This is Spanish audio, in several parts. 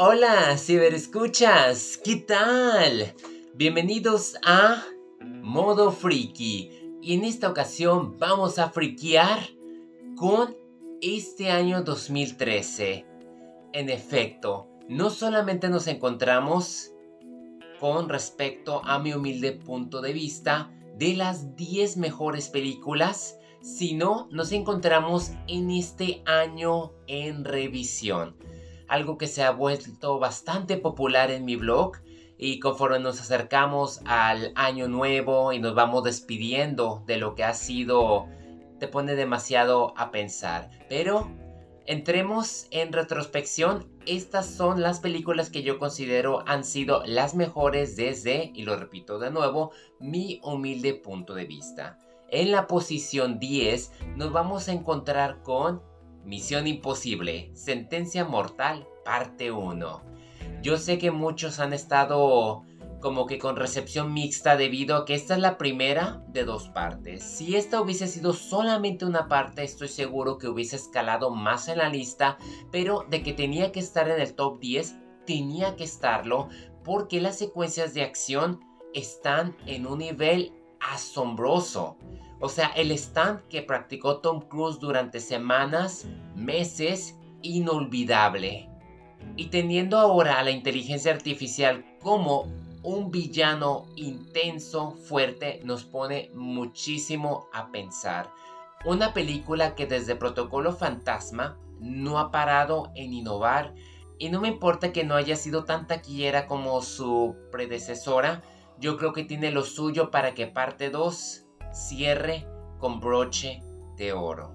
Hola, ciberescuchas, ¿qué tal? Bienvenidos a Modo Friki. Y en esta ocasión vamos a friquear con este año 2013. En efecto, no solamente nos encontramos con respecto a mi humilde punto de vista de las 10 mejores películas, sino nos encontramos en este año en revisión algo que se ha vuelto bastante popular en mi blog y conforme nos acercamos al año nuevo y nos vamos despidiendo de lo que ha sido, te pone demasiado a pensar. Pero entremos en retrospección, estas son las películas que yo considero han sido las mejores desde, y lo repito de nuevo, mi humilde punto de vista. En la posición 10 nos vamos a encontrar con Misión Imposible, Sentencia Mortal, parte 1. Yo sé que muchos han estado como que con recepción mixta debido a que esta es la primera de dos partes. Si esta hubiese sido solamente una parte, estoy seguro que hubiese escalado más en la lista, pero de que tenía que estar en el top 10, tenía que estarlo porque las secuencias de acción están en un nivel asombroso. O sea, el stand que practicó Tom Cruise durante semanas, meses, inolvidable. Y teniendo ahora a la inteligencia artificial como un villano intenso, fuerte, nos pone muchísimo a pensar. Una película que desde Protocolo Fantasma no ha parado en innovar y no me importa que no haya sido tan taquillera como su predecesora, yo creo que tiene lo suyo para que parte 2 cierre con broche de oro.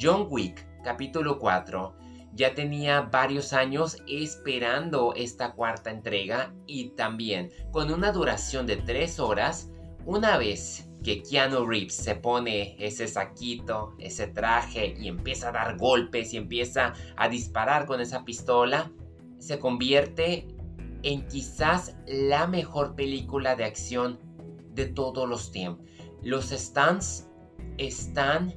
John Wick, capítulo 4, ya tenía varios años esperando esta cuarta entrega y también con una duración de 3 horas, una vez que Keanu Reeves se pone ese saquito, ese traje y empieza a dar golpes y empieza a disparar con esa pistola, se convierte en quizás la mejor película de acción de todos los tiempos. Los stands están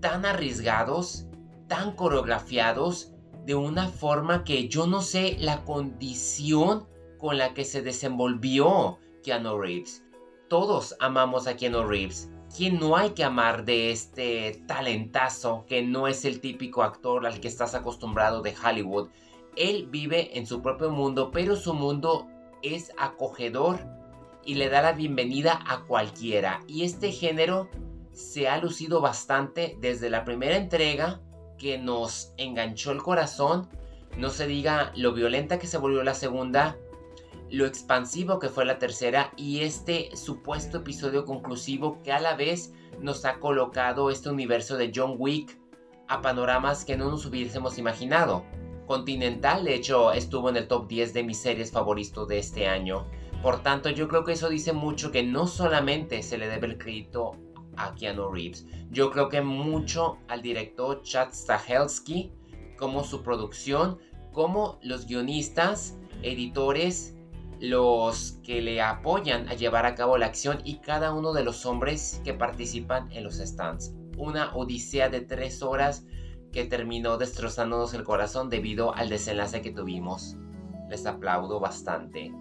tan arriesgados, tan coreografiados, de una forma que yo no sé la condición con la que se desenvolvió Keanu Reeves. Todos amamos a Keanu Reeves. ¿Quién no hay que amar de este talentazo que no es el típico actor al que estás acostumbrado de Hollywood? Él vive en su propio mundo, pero su mundo es acogedor y le da la bienvenida a cualquiera. Y este género se ha lucido bastante desde la primera entrega que nos enganchó el corazón. No se diga lo violenta que se volvió la segunda, lo expansivo que fue la tercera y este supuesto episodio conclusivo que a la vez nos ha colocado este universo de John Wick a panoramas que no nos hubiésemos imaginado. Continental, de hecho, estuvo en el top 10 de mis series favoritos de este año. Por tanto, yo creo que eso dice mucho que no solamente se le debe el crédito a Keanu Reeves, yo creo que mucho al director Chad Stahelski, como su producción, como los guionistas, editores, los que le apoyan a llevar a cabo la acción y cada uno de los hombres que participan en los stands. Una odisea de tres horas que terminó destrozándonos el corazón debido al desenlace que tuvimos. Les aplaudo bastante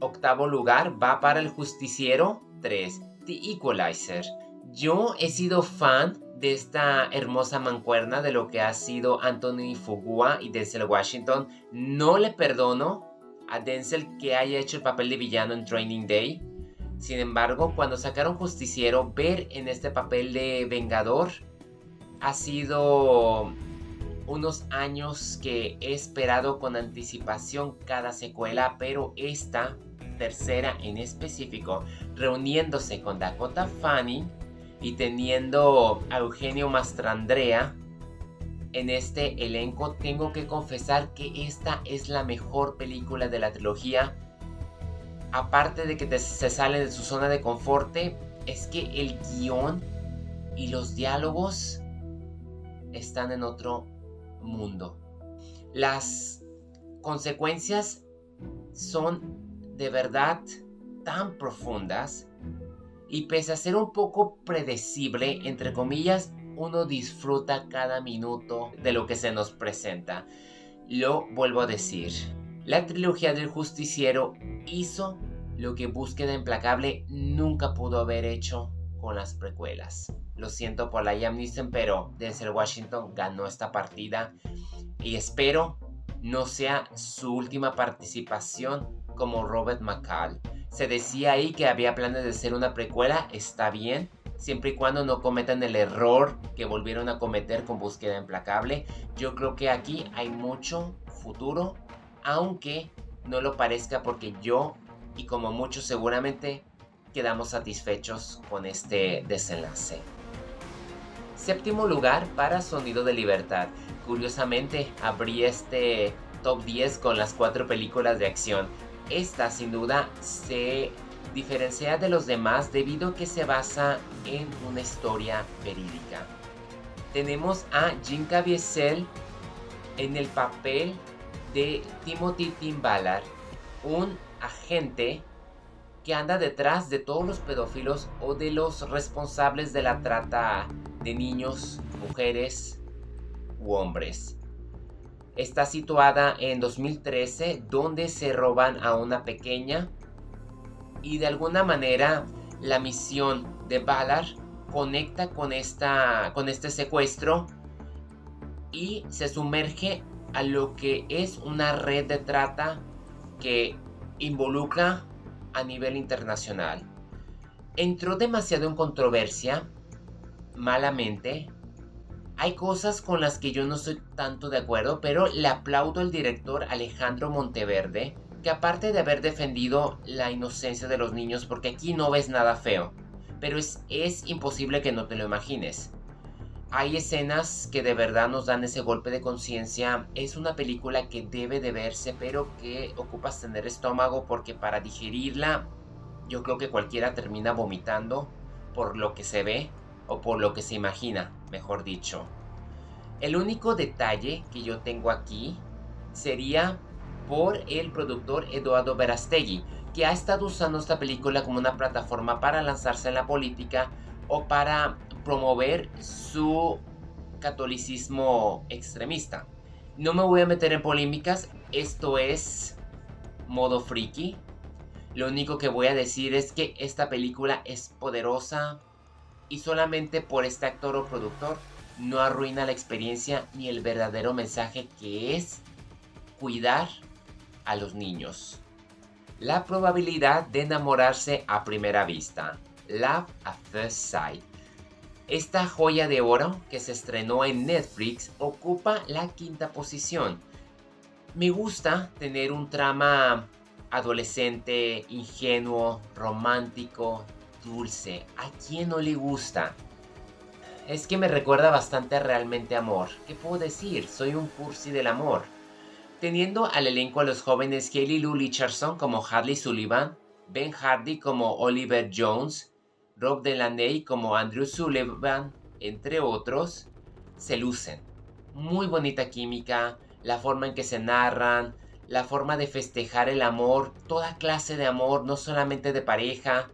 octavo lugar va para el Justiciero 3, The Equalizer. Yo he sido fan de esta hermosa mancuerna de lo que ha sido Anthony Fugua y Denzel Washington. No le perdono a Denzel que haya hecho el papel de villano en Training Day. Sin embargo, cuando sacaron Justiciero, ver en este papel de Vengador ha sido unos años que he esperado con anticipación cada secuela, pero esta tercera en específico, reuniéndose con Dakota Fanning y teniendo a Eugenio Mastrandrea en este elenco, tengo que confesar que esta es la mejor película de la trilogía. Aparte de que se sale de su zona de confort, es que el guion y los diálogos están en otro mundo. Las consecuencias son de verdad tan profundas y pese a ser un poco predecible, entre comillas, uno disfruta cada minuto de lo que se nos presenta. lo vuelvo a decir. La trilogía del justiciero hizo lo que Búsqueda Implacable nunca pudo haber hecho con las precuelas. Lo siento por la Liam Neeson, pero Denzel Washington ganó esta partida y espero no sea su última participación como Robert McCall. Se decía ahí que había planes de hacer una precuela, está bien, siempre y cuando no cometan el error que volvieron a cometer con Búsqueda Implacable. Yo creo que aquí hay mucho futuro, aunque no lo parezca porque yo y como muchos seguramente quedamos satisfechos con este desenlace. Séptimo lugar para Sonido de Libertad. Curiosamente, abrí este top 10 con las cuatro películas de acción. Esta sin duda se diferencia de los demás debido a que se basa en una historia verídica. Tenemos a Jim Caviezel en el papel de Timothy Tim Ballard, un agente que anda detrás de todos los pedófilos o de los responsables de la trata de niños, mujeres u hombres. Está situada en 2013 donde se roban a una pequeña y de alguna manera la misión de Ballard conecta con, esta, con este secuestro y se sumerge a lo que es una red de trata que involucra a nivel internacional. Entró demasiado en controversia, malamente. Hay cosas con las que yo no estoy tanto de acuerdo, pero le aplaudo al director Alejandro Monteverde, que aparte de haber defendido la inocencia de los niños, porque aquí no ves nada feo, pero es, es imposible que no te lo imagines. Hay escenas que de verdad nos dan ese golpe de conciencia. Es una película que debe de verse, pero que ocupas tener estómago porque para digerirla yo creo que cualquiera termina vomitando por lo que se ve o por lo que se imagina, mejor dicho. El único detalle que yo tengo aquí sería por el productor Eduardo Verastegui, que ha estado usando esta película como una plataforma para lanzarse en la política o para promover su catolicismo extremista. No me voy a meter en polémicas, esto es modo friki. Lo único que voy a decir es que esta película es poderosa y solamente por este actor o productor no arruina la experiencia ni el verdadero mensaje que es cuidar a los niños. La probabilidad de enamorarse a primera vista. Love at First Sight. Esta joya de oro que se estrenó en Netflix ocupa la quinta posición. Me gusta tener un trama adolescente, ingenuo, romántico, dulce. ¿A quién no le gusta? Es que me recuerda bastante Realmente Amor. ¿Qué puedo decir? Soy un cursi del amor. Teniendo al elenco a los jóvenes Haley Lou Richardson como Harley Sullivan, Ben Hardy como Oliver Jones, Rob Delaney como Andrew Sullivan, entre otros, se lucen. Muy bonita química, la forma en que se narran, la forma de festejar el amor, toda clase de amor, no solamente de pareja.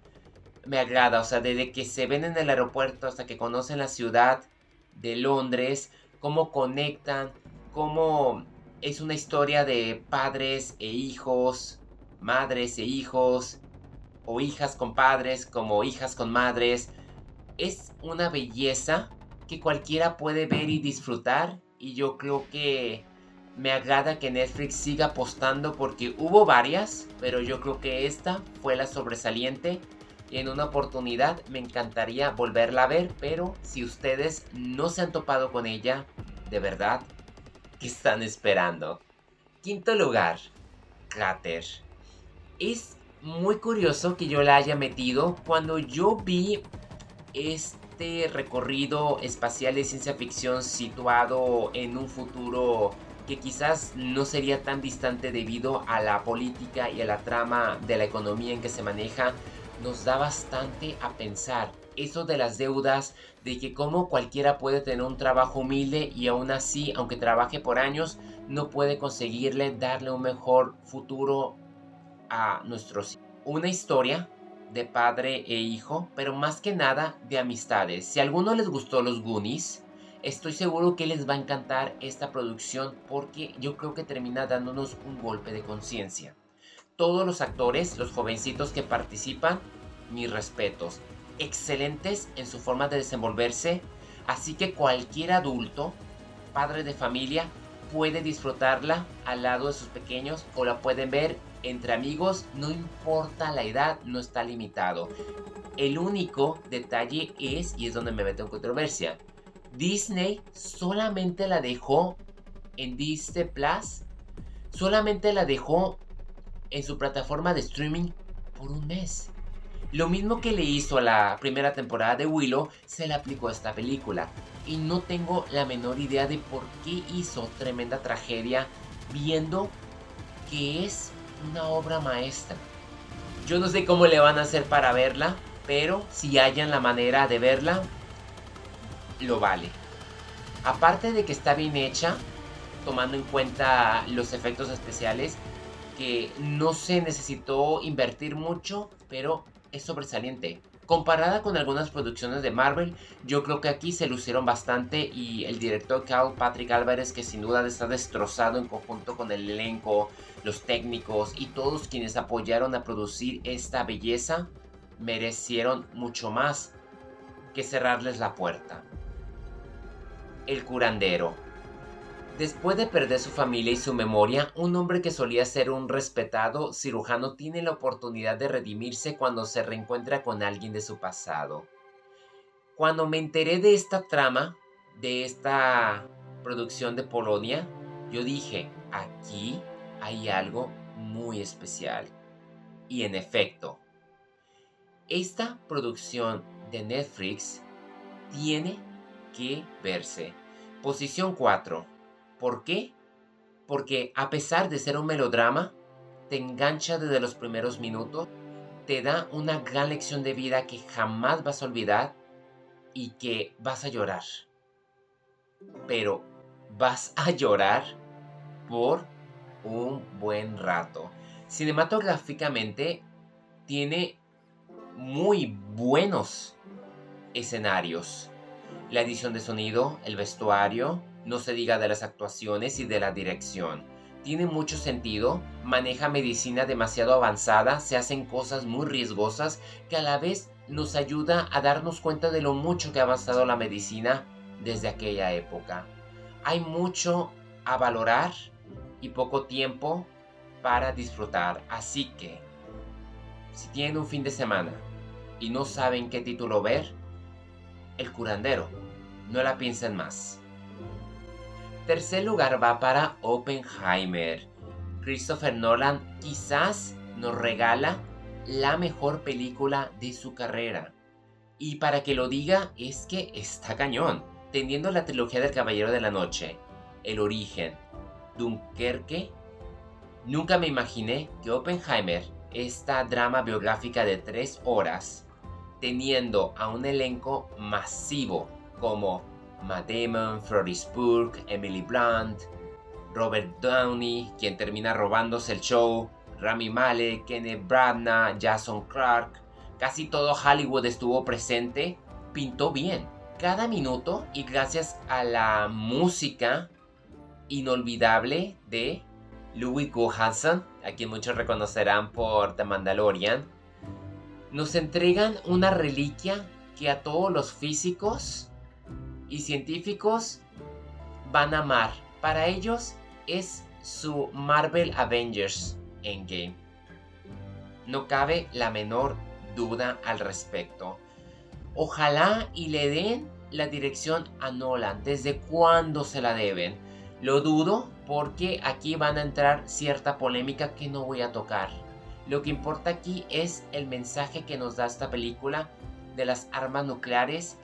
Me agrada, o sea, desde que se ven en el aeropuerto hasta que conocen la ciudad de Londres, cómo conectan, cómo es una historia de padres e hijos, madres e hijos, o hijas con padres como hijas con madres. Es una belleza que cualquiera puede ver y disfrutar y yo creo que me agrada que Netflix siga apostando porque hubo varias, pero yo creo que esta fue la sobresaliente en una oportunidad me encantaría volverla a ver, pero si ustedes no se han topado con ella, de verdad, ¿qué están esperando? Quinto lugar, Crater. Es muy curioso que yo la haya metido cuando yo vi este recorrido espacial de ciencia ficción situado en un futuro que quizás no sería tan distante debido a la política y a la trama de la economía en que se maneja, nos da bastante a pensar. Eso de las deudas, de que como cualquiera puede tener un trabajo humilde y aún así, aunque trabaje por años, no puede conseguirle darle un mejor futuro a nuestros una historia de padre e hijo, pero más que nada de amistades. Si a alguno les gustó los Goonies, Estoy seguro que les va a encantar esta producción porque yo creo que termina dándonos un golpe de conciencia. Todos los actores, los jovencitos que participan, mis respetos. Excelentes en su forma de desenvolverse, así que cualquier adulto, padre de familia, puede disfrutarla al lado de sus pequeños o la pueden ver entre amigos, no importa la edad, no está limitado. El único detalle es, y es donde me meto en controversia, Disney solamente la dejó en Disney Plus, solamente la dejó en su plataforma de streaming por un mes. Lo mismo que le hizo a la primera temporada de Willow, se le aplicó a esta película. Y no tengo la menor idea de por qué hizo tremenda tragedia viendo que es una obra maestra. Yo no sé cómo le van a hacer para verla, pero si hayan la manera de verla, lo vale. Aparte de que está bien hecha, tomando en cuenta los efectos especiales, que no se necesitó invertir mucho, pero es sobresaliente. Comparada con algunas producciones de Marvel, yo creo que aquí se lucieron bastante y el director Carl Patrick Álvarez, que sin duda está destrozado en conjunto con el elenco, los técnicos y todos quienes apoyaron a producir esta belleza, merecieron mucho más que cerrarles la puerta. El curandero. Después de perder su familia y su memoria, un hombre que solía ser un respetado cirujano tiene la oportunidad de redimirse cuando se reencuentra con alguien de su pasado. Cuando me enteré de esta trama, de esta producción de Polonia, yo dije, aquí hay algo muy especial. Y en efecto, esta producción de Netflix tiene que verse. Posición 4 ¿Por qué? Porque a pesar de ser un melodrama, te engancha desde los primeros minutos, te da una gran lección de vida que jamás vas a olvidar y que vas a llorar. Pero vas a llorar por un buen rato. Cinematográficamente tiene muy buenos escenarios. La edición de sonido, el vestuario, no se diga de las actuaciones y de la dirección. Tiene mucho sentido, maneja medicina demasiado avanzada, se hacen cosas muy riesgosas que a la vez nos ayuda a darnos cuenta de lo mucho que ha avanzado la medicina desde aquella época. Hay mucho a valorar y poco tiempo para disfrutar, así que si tienen un fin de semana y no saben qué título ver, El curandero, no la piensen más. Tercer lugar va para Oppenheimer. Christopher Nolan quizás nos regala la mejor película de su carrera. Y para que lo diga es que está cañón. Teniendo la trilogía del Caballero de la Noche, El Origen, Dunkerque, nunca me imaginé que Oppenheimer, esta drama biográfica de tres horas, teniendo a un elenco masivo como Matt Damon, Florence Pugh, Emily Blunt, Robert Downey, quien termina robándose el show, Rami Malek, Kenneth Branagh, Jason Clark, casi todo Hollywood estuvo presente, pintó bien. Cada minuto y gracias a la música inolvidable de Louis Goodhudson, a quien muchos reconocerán por The Mandalorian, nos entregan una reliquia que a todos los físicos y científicos van a amar. Para ellos es su Marvel Avengers Endgame. No cabe la menor duda al respecto. Ojalá y le den la dirección a Nolan. ¿Desde cuándo se la deben? Lo dudo porque aquí van a entrar cierta polémica que no voy a tocar. Lo que importa aquí es el mensaje que nos da esta película de las armas nucleares,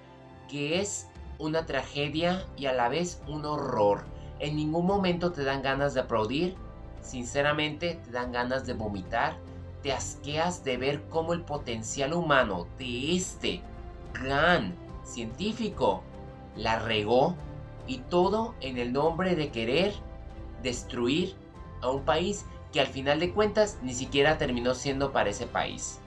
que es una tragedia y a la vez un horror. En ningún momento te dan ganas de aplaudir, sinceramente te dan ganas de vomitar, te asqueas de ver cómo el potencial humano de este gran científico la regó y todo en el nombre de querer destruir a un país que al final de cuentas ni siquiera terminó siendo para ese país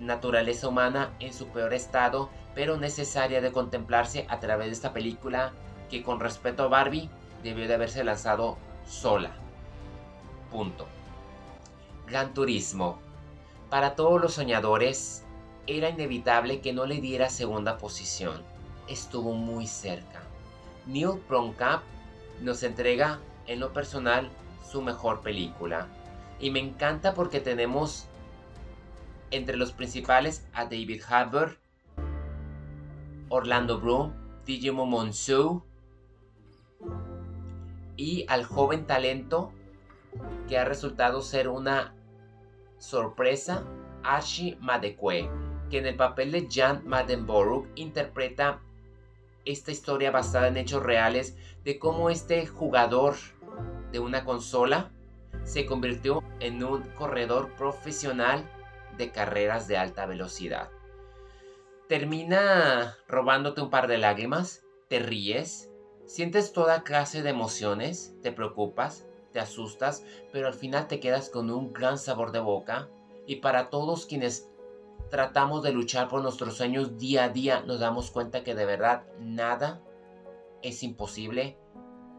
naturaleza humana en su peor estado pero necesaria de contemplarse a través de esta película que con respeto a Barbie debió de haberse lanzado sola. Punto. Gran Turismo. Para todos los soñadores, era inevitable que no le diera segunda posición. Estuvo muy cerca. Neil Blomkamp nos entrega en lo personal su mejor película. Y me encanta porque tenemos entre los principales a David Harbour, Orlando Bloom, Digimon Monsu y al joven talento que ha resultado ser una sorpresa, Ashi Madekwe, que en el papel de Jan Madenborough interpreta esta historia basada en hechos reales de cómo este jugador de una consola se convirtió en un corredor profesional de carreras de alta velocidad. Termina robándote un par de lágrimas, te ríes, sientes toda clase de emociones, te preocupas, te asustas, pero al final te quedas con un gran sabor de boca. Y para todos quienes tratamos de luchar por nuestros sueños día a día, nos damos cuenta que de verdad nada es imposible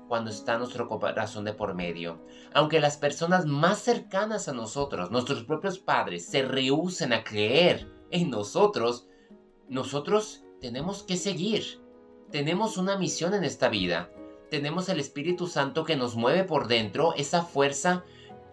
cuando está nuestro corazón de por medio. Aunque las personas más cercanas a nosotros, nuestros propios padres, se rehúsen a creer en nosotros, nosotros tenemos que seguir. Tenemos una misión en esta vida tenemos el Espíritu Santo que nos mueve por dentro, esa fuerza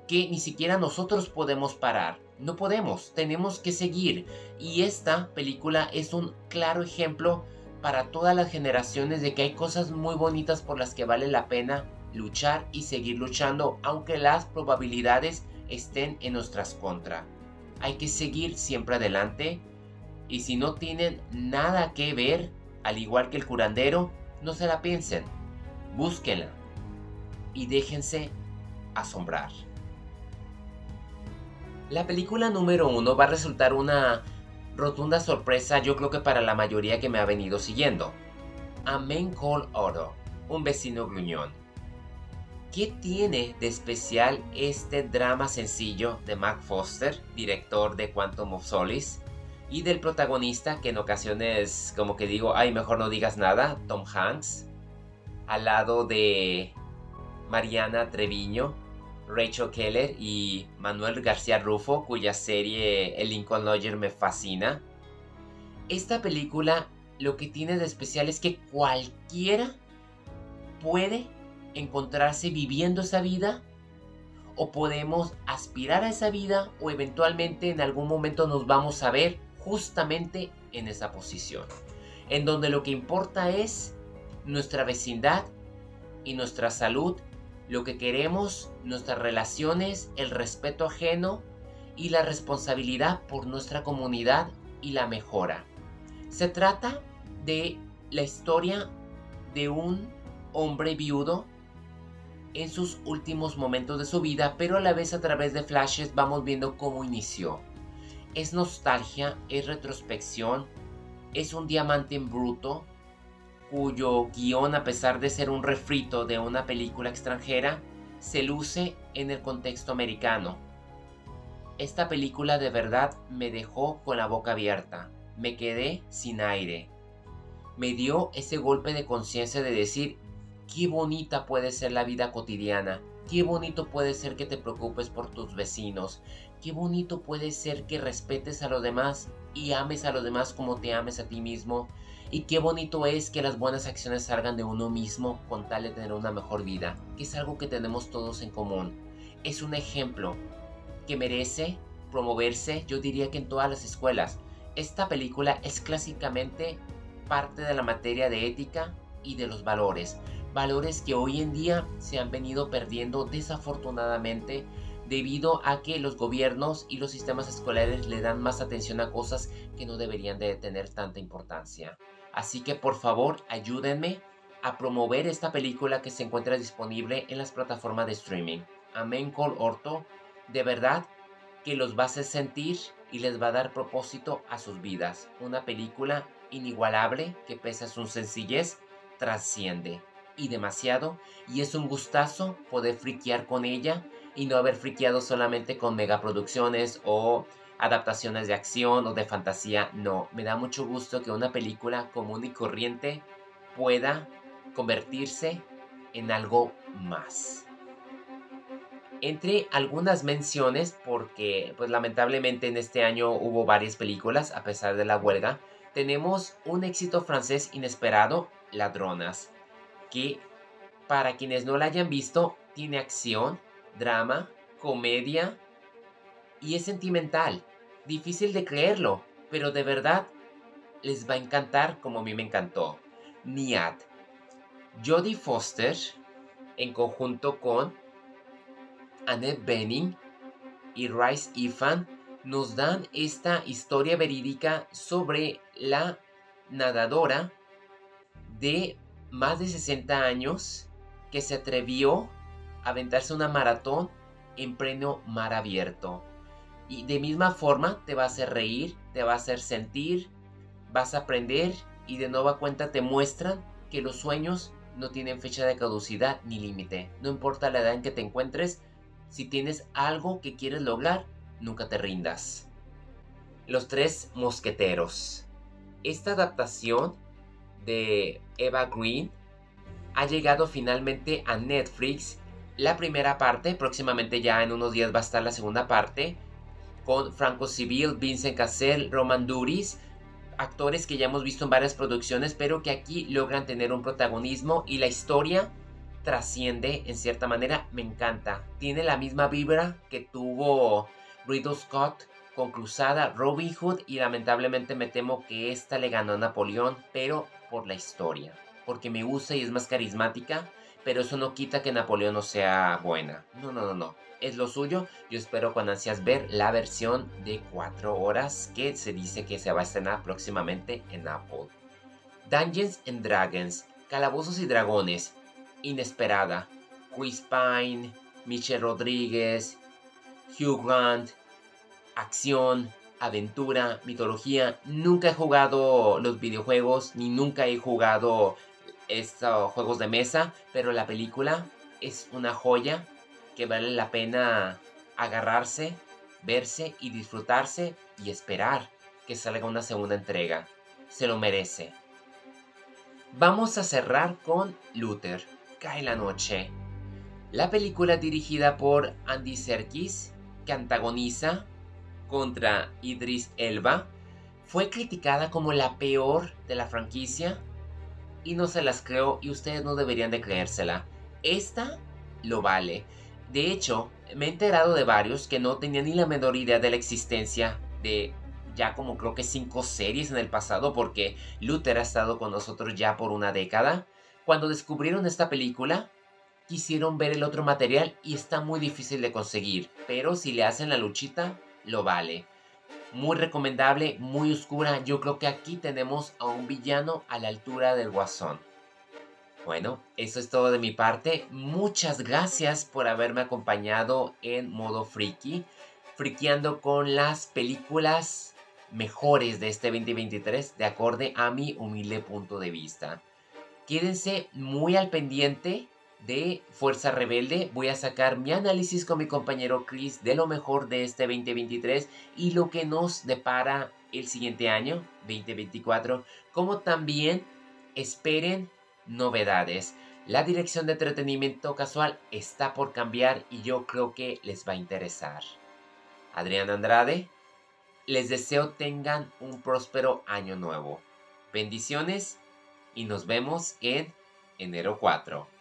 que ni siquiera nosotros podemos parar. No podemos, tenemos que seguir. Y esta película es un claro ejemplo para todas las generaciones de que hay cosas muy bonitas por las que vale la pena luchar y seguir luchando, aunque las probabilidades estén en nuestras contra. Hay que seguir siempre adelante y si no tienen nada que ver, al igual que el curandero, no se la piensen búsquenla y déjense asombrar. La película número uno va a resultar una rotunda sorpresa yo creo que para la mayoría que me ha venido siguiendo. A Man Call Oro, un vecino gruñón. ¿Qué tiene de especial este drama sencillo de Mark Foster, director de Quantum of Solace, y del protagonista que en ocasiones como que digo, ay, mejor no digas nada, Tom Hanks? al lado de Mariana Treviño, Rachel Keller y Manuel García Rufo, cuya serie El Lincoln Lawyer me fascina. Esta película lo que tiene de especial es que cualquiera puede encontrarse viviendo esa vida o podemos aspirar a esa vida o eventualmente en algún momento nos vamos a ver justamente en esa posición. En donde lo que importa es nuestra vecindad y nuestra salud, lo que queremos, nuestras relaciones, el respeto ajeno y la responsabilidad por nuestra comunidad y la mejora. Se trata de la historia de un hombre viudo en sus últimos momentos de su vida, pero a la vez a través de flashes vamos viendo cómo inició. Es nostalgia, es retrospección, es un diamante en bruto, cuyo guion, a pesar de ser un refrito de una película extranjera, se luce en el contexto americano. Esta película de verdad me dejó con la boca abierta, me quedé sin aire. Me dio ese golpe de conciencia de decir, qué bonita puede ser la vida cotidiana, qué bonito puede ser que te preocupes por tus vecinos, qué bonito puede ser que respetes a los demás y ames a los demás como te ames a ti mismo, y qué bonito es que las buenas acciones salgan de uno mismo con tal de tener una mejor vida, que es algo que tenemos todos en común. Es un ejemplo que merece promoverse, yo diría que en todas las escuelas. Esta película es clásicamente parte de la materia de ética y de los valores. Valores que hoy en día se han venido perdiendo desafortunadamente debido a que los gobiernos y los sistemas escolares le dan más atención a cosas que no deberían de tener tanta importancia. Así que por favor ayúdenme a promover esta película que se encuentra disponible en las plataformas de streaming. Amén Call Orto, de verdad que los va a hacer sentir y les va a dar propósito a sus vidas. Una película inigualable que pese a su sencillez trasciende y demasiado y es un gustazo poder friquear con ella y no haber friqueado solamente con megaproducciones o adaptaciones de acción o de fantasía, no, me da mucho gusto que una película común y corriente pueda convertirse en algo más. Entre algunas menciones, porque pues lamentablemente en este año hubo varias películas a pesar de la huelga, tenemos un éxito francés inesperado, Ladronas, que para quienes no la hayan visto, tiene acción, drama, comedia y es sentimental. Difícil de creerlo, pero de verdad les va a encantar como a mí me encantó. Niad. Jodie Foster, en conjunto con Annette Bening y Rice Ifan, nos dan esta historia verídica sobre la nadadora de más de 60 años que se atrevió a aventarse una maratón en pleno mar abierto. Y de misma forma te va a hacer reír, te va a hacer sentir, vas a aprender y de nueva cuenta te muestran que los sueños no tienen fecha de caducidad ni límite. No importa la edad en que te encuentres, si tienes algo que quieres lograr, nunca te rindas. Los tres mosqueteros. Esta adaptación de Eva Green ha llegado finalmente a Netflix. La primera parte, próximamente ya en unos días va a estar la segunda parte, con Franco Civil, Vincent Cassel, Roman Duris, actores que ya hemos visto en varias producciones, pero que aquí logran tener un protagonismo y la historia trasciende en cierta manera, me encanta. Tiene la misma vibra que tuvo Riddle Scott con Cruzada, Robin Hood y lamentablemente me temo que esta le ganó a Napoleón, pero por la historia, porque me gusta y es más carismática, pero eso no quita que Napoleón no sea buena. No, no, no, no. Es lo suyo. Yo espero con ansias ver la versión de 4 horas que se dice que se va a estrenar próximamente en Apple. Dungeons and Dragons, Calabozos y Dragones, Inesperada, Chris Pine, Michelle Rodríguez, Hugh Grant, acción, aventura, mitología. Nunca he jugado los videojuegos ni nunca he jugado estos juegos de mesa, pero la película es una joya que vale la pena agarrarse, verse y disfrutarse y esperar que salga una segunda entrega. Se lo merece. Vamos a cerrar con Luther. Cae la noche. La película dirigida por Andy Serkis, que antagoniza contra Idris Elba, fue criticada como la peor de la franquicia y no se las creo y ustedes no deberían de creérsela. Esta lo vale. De hecho, me he enterado de varios que no tenían ni la menor idea de la existencia de ya como creo que cinco series en el pasado porque Luther ha estado con nosotros ya por una década. Cuando descubrieron esta película, quisieron ver el otro material y está muy difícil de conseguir, pero si le hacen la luchita, lo vale. Muy recomendable, muy oscura. Yo creo que aquí tenemos a un villano a la altura del guasón. Bueno, eso es todo de mi parte. Muchas gracias por haberme acompañado en modo friki, frikiando con las películas mejores de este 2023 de acorde a mi humilde punto de vista. Quédense muy al pendiente de Fuerza Rebelde. Voy a sacar mi análisis con mi compañero Chris de lo mejor de este 2023 y lo que nos depara el siguiente año, 2024. Como también esperen novedades. La dirección de entretenimiento casual está por cambiar y yo creo que les va a interesar. Adrián Andrade, les deseo tengan un próspero año nuevo. Bendiciones y nos vemos en enero 4.